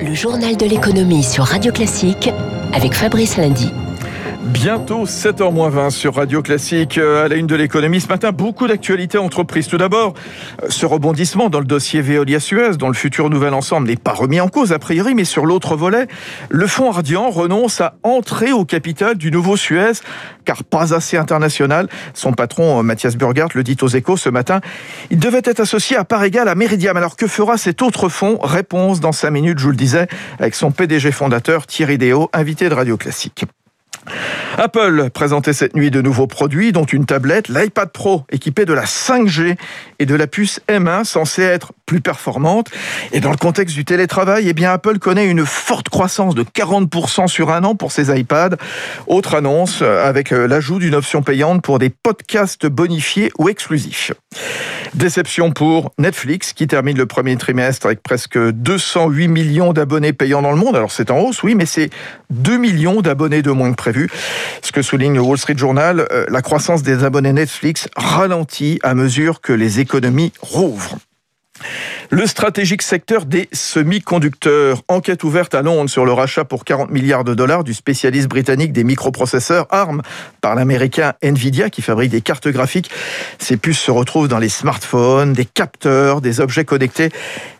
Le journal de l'économie sur Radio Classique avec Fabrice Lundy. Bientôt 7h20 sur Radio Classique. Euh, à la une de l'économie ce matin, beaucoup d'actualités entreprises. Tout d'abord, euh, ce rebondissement dans le dossier Veolia-Suez, dont le futur nouvel ensemble n'est pas remis en cause a priori, mais sur l'autre volet, le fonds Ardian renonce à entrer au capital du nouveau Suez, car pas assez international. Son patron, euh, Mathias Burgert, le dit aux échos ce matin. Il devait être associé à part égale à Meridiam. Alors que fera cet autre fonds? Réponse dans 5 minutes, je vous le disais, avec son PDG fondateur Thierry Déo, invité de Radio Classique. Apple présentait cette nuit de nouveaux produits, dont une tablette, l'iPad Pro, équipée de la 5G et de la puce M1, censée être plus performante. Et dans le contexte du télétravail, eh Apple connaît une forte croissance de 40% sur un an pour ses iPads. Autre annonce avec euh, l'ajout d'une option payante pour des podcasts bonifiés ou exclusifs. Déception pour Netflix qui termine le premier trimestre avec presque 208 millions d'abonnés payants dans le monde. Alors c'est en hausse, oui, mais c'est 2 millions d'abonnés de moins que prévu. Ce que souligne le Wall Street Journal, euh, la croissance des abonnés Netflix ralentit à mesure que les économies rouvrent. Le stratégique secteur des semi-conducteurs. Enquête ouverte à Londres sur le rachat pour 40 milliards de dollars du spécialiste britannique des microprocesseurs ARM par l'américain Nvidia qui fabrique des cartes graphiques. Ces puces se retrouvent dans les smartphones, des capteurs, des objets connectés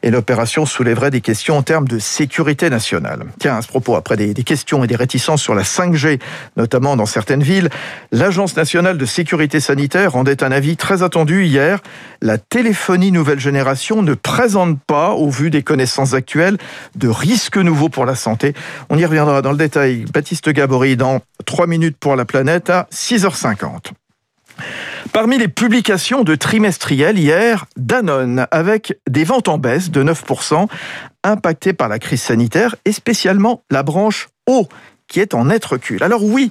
et l'opération soulèverait des questions en termes de sécurité nationale. Tiens, à ce propos, après des, questions et des réticences sur la 5G, notamment dans certaines villes, l'Agence nationale de sécurité sanitaire rendait un avis très attendu hier. La téléphonie nouvelle génération ne présente pas, au vu des connaissances actuelles, de risques nouveaux pour la santé. On y reviendra dans le détail. Baptiste Gabory dans 3 minutes pour la planète à 6h50. Parmi les publications de trimestriel hier, Danone, avec des ventes en baisse de 9%, impactées par la crise sanitaire, et spécialement la branche eau, qui est en net recul. Alors oui,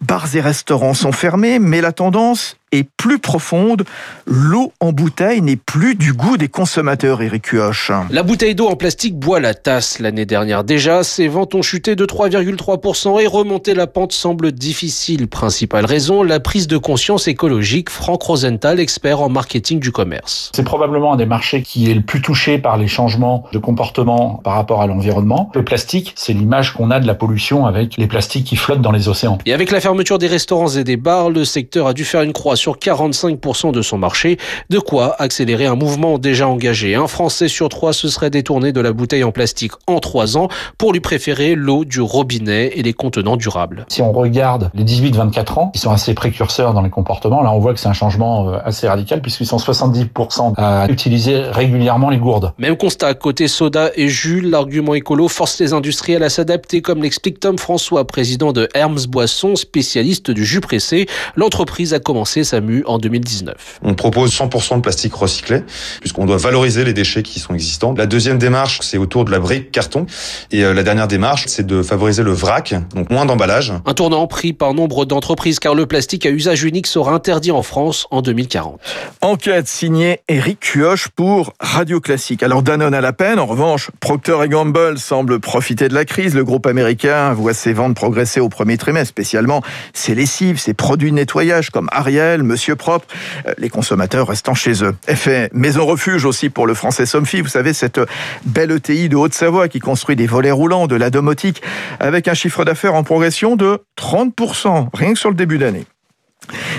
bars et restaurants sont fermés, mais la tendance est plus profonde. L'eau en bouteille n'est plus du goût des consommateurs, Eric Huoche. La bouteille d'eau en plastique boit la tasse. L'année dernière déjà, ses ventes ont chuté de 3,3% et remonter la pente semble difficile. Principale raison, la prise de conscience écologique. Franck Rosenthal, expert en marketing du commerce. C'est probablement un des marchés qui est le plus touché par les changements de comportement par rapport à l'environnement. Le plastique, c'est l'image qu'on a de la pollution avec les plastiques qui flottent dans les océans. Et avec la fermeture des restaurants et des bars, le secteur a dû faire une croix sur 45% de son marché, de quoi accélérer un mouvement déjà engagé. Un Français sur trois se serait détourné de la bouteille en plastique en trois ans pour lui préférer l'eau du robinet et les contenants durables. Si on regarde les 18-24 ans, ils sont assez précurseurs dans les comportements. Là, on voit que c'est un changement euh, assez radical puisqu'ils sont 70% à utiliser régulièrement les gourdes. Même constat, côté soda et jus, l'argument écolo force les industriels à s'adapter, comme l'explique Tom François, président de Hermes Boisson, spécialiste du jus pressé. L'entreprise a commencé en 2019. On propose 100% de plastique recyclé, puisqu'on doit valoriser les déchets qui sont existants. La deuxième démarche, c'est autour de la brique carton. Et euh, la dernière démarche, c'est de favoriser le vrac, donc moins d'emballage. Un tournant pris par nombre d'entreprises, car le plastique à usage unique sera interdit en France en 2040. Enquête signée Eric Cuoche pour Radio Classique. Alors Danone à la peine, en revanche, Procter Gamble semble profiter de la crise. Le groupe américain voit ses ventes progresser au premier trimestre, spécialement ses lessives, ses produits de nettoyage comme Ariel, Monsieur Propre, euh, les consommateurs restant chez eux. Effet maison refuge aussi pour le français Somfy, vous savez, cette belle ETI de Haute-Savoie qui construit des volets roulants, de la domotique, avec un chiffre d'affaires en progression de 30%, rien que sur le début d'année.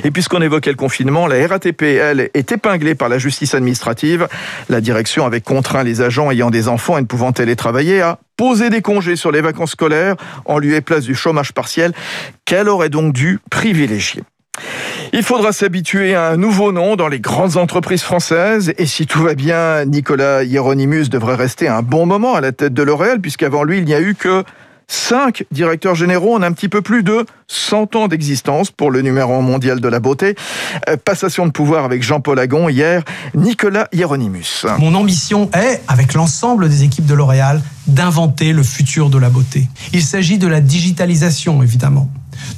Et puisqu'on évoquait le confinement, la RATP, elle, est épinglée par la justice administrative. La direction avait contraint les agents ayant des enfants et ne pouvant télétravailler à poser des congés sur les vacances scolaires en lieu et place du chômage partiel qu'elle aurait donc dû privilégier. Il faudra s'habituer à un nouveau nom dans les grandes entreprises françaises. Et si tout va bien, Nicolas Hieronymus devrait rester un bon moment à la tête de L'Oréal, puisqu'avant lui, il n'y a eu que cinq directeurs généraux en un petit peu plus de 100 ans d'existence pour le numéro mondial de la beauté. Euh, passation de pouvoir avec Jean-Paul Agon hier, Nicolas Hieronymus. Mon ambition est, avec l'ensemble des équipes de L'Oréal, d'inventer le futur de la beauté. Il s'agit de la digitalisation, évidemment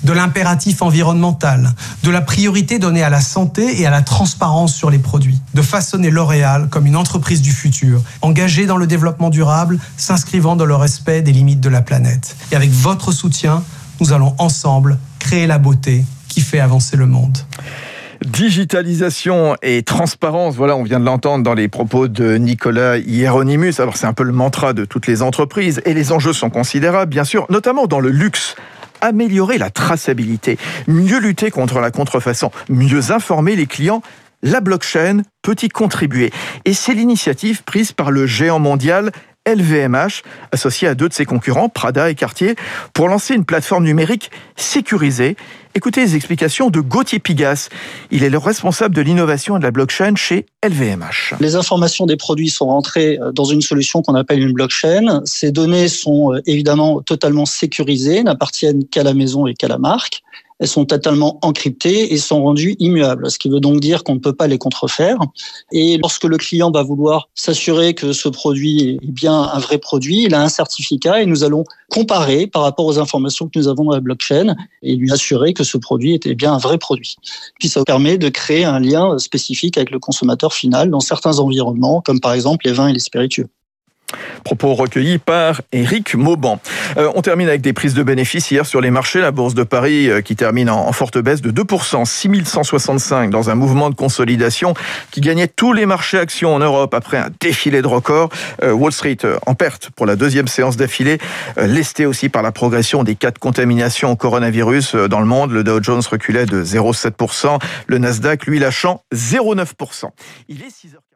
de l'impératif environnemental, de la priorité donnée à la santé et à la transparence sur les produits, de façonner L'Oréal comme une entreprise du futur, engagée dans le développement durable, s'inscrivant dans le respect des limites de la planète. Et avec votre soutien, nous allons ensemble créer la beauté qui fait avancer le monde. Digitalisation et transparence, voilà, on vient de l'entendre dans les propos de Nicolas Hieronymus. Alors c'est un peu le mantra de toutes les entreprises et les enjeux sont considérables, bien sûr, notamment dans le luxe améliorer la traçabilité, mieux lutter contre la contrefaçon, mieux informer les clients la blockchain peut y contribuer. Et c'est l'initiative prise par le géant mondial LVMH, associé à deux de ses concurrents, Prada et Cartier, pour lancer une plateforme numérique sécurisée. Écoutez les explications de Gauthier Pigas. Il est le responsable de l'innovation et de la blockchain chez LVMH. Les informations des produits sont rentrées euh, dans une solution qu'on appelle une blockchain. Ces données sont euh, évidemment totalement sécurisées, n'appartiennent qu'à la maison et qu'à la marque elles sont totalement encryptées et sont rendues immuables, ce qui veut donc dire qu'on ne peut pas les contrefaire. Et lorsque le client va vouloir s'assurer que ce produit est bien un vrai produit, il a un certificat et nous allons comparer par rapport aux informations que nous avons dans la blockchain et lui assurer que ce produit était bien un vrai produit. Puis ça permet de créer un lien spécifique avec le consommateur final dans certains environnements, comme par exemple les vins et les spiritueux. Propos recueillis par Éric Mauban. Euh, on termine avec des prises de bénéfices hier sur les marchés. La Bourse de Paris euh, qui termine en, forte baisse de 2%, 6165 dans un mouvement de consolidation qui gagnait tous les marchés actions en Europe après un défilé de records. Euh, Wall Street en perte pour la deuxième séance d'affilée, lesté aussi par la progression des cas de contamination au coronavirus dans le monde. Le Dow Jones reculait de 0,7%, le Nasdaq lui lâchant 0,9%. Il est 6 h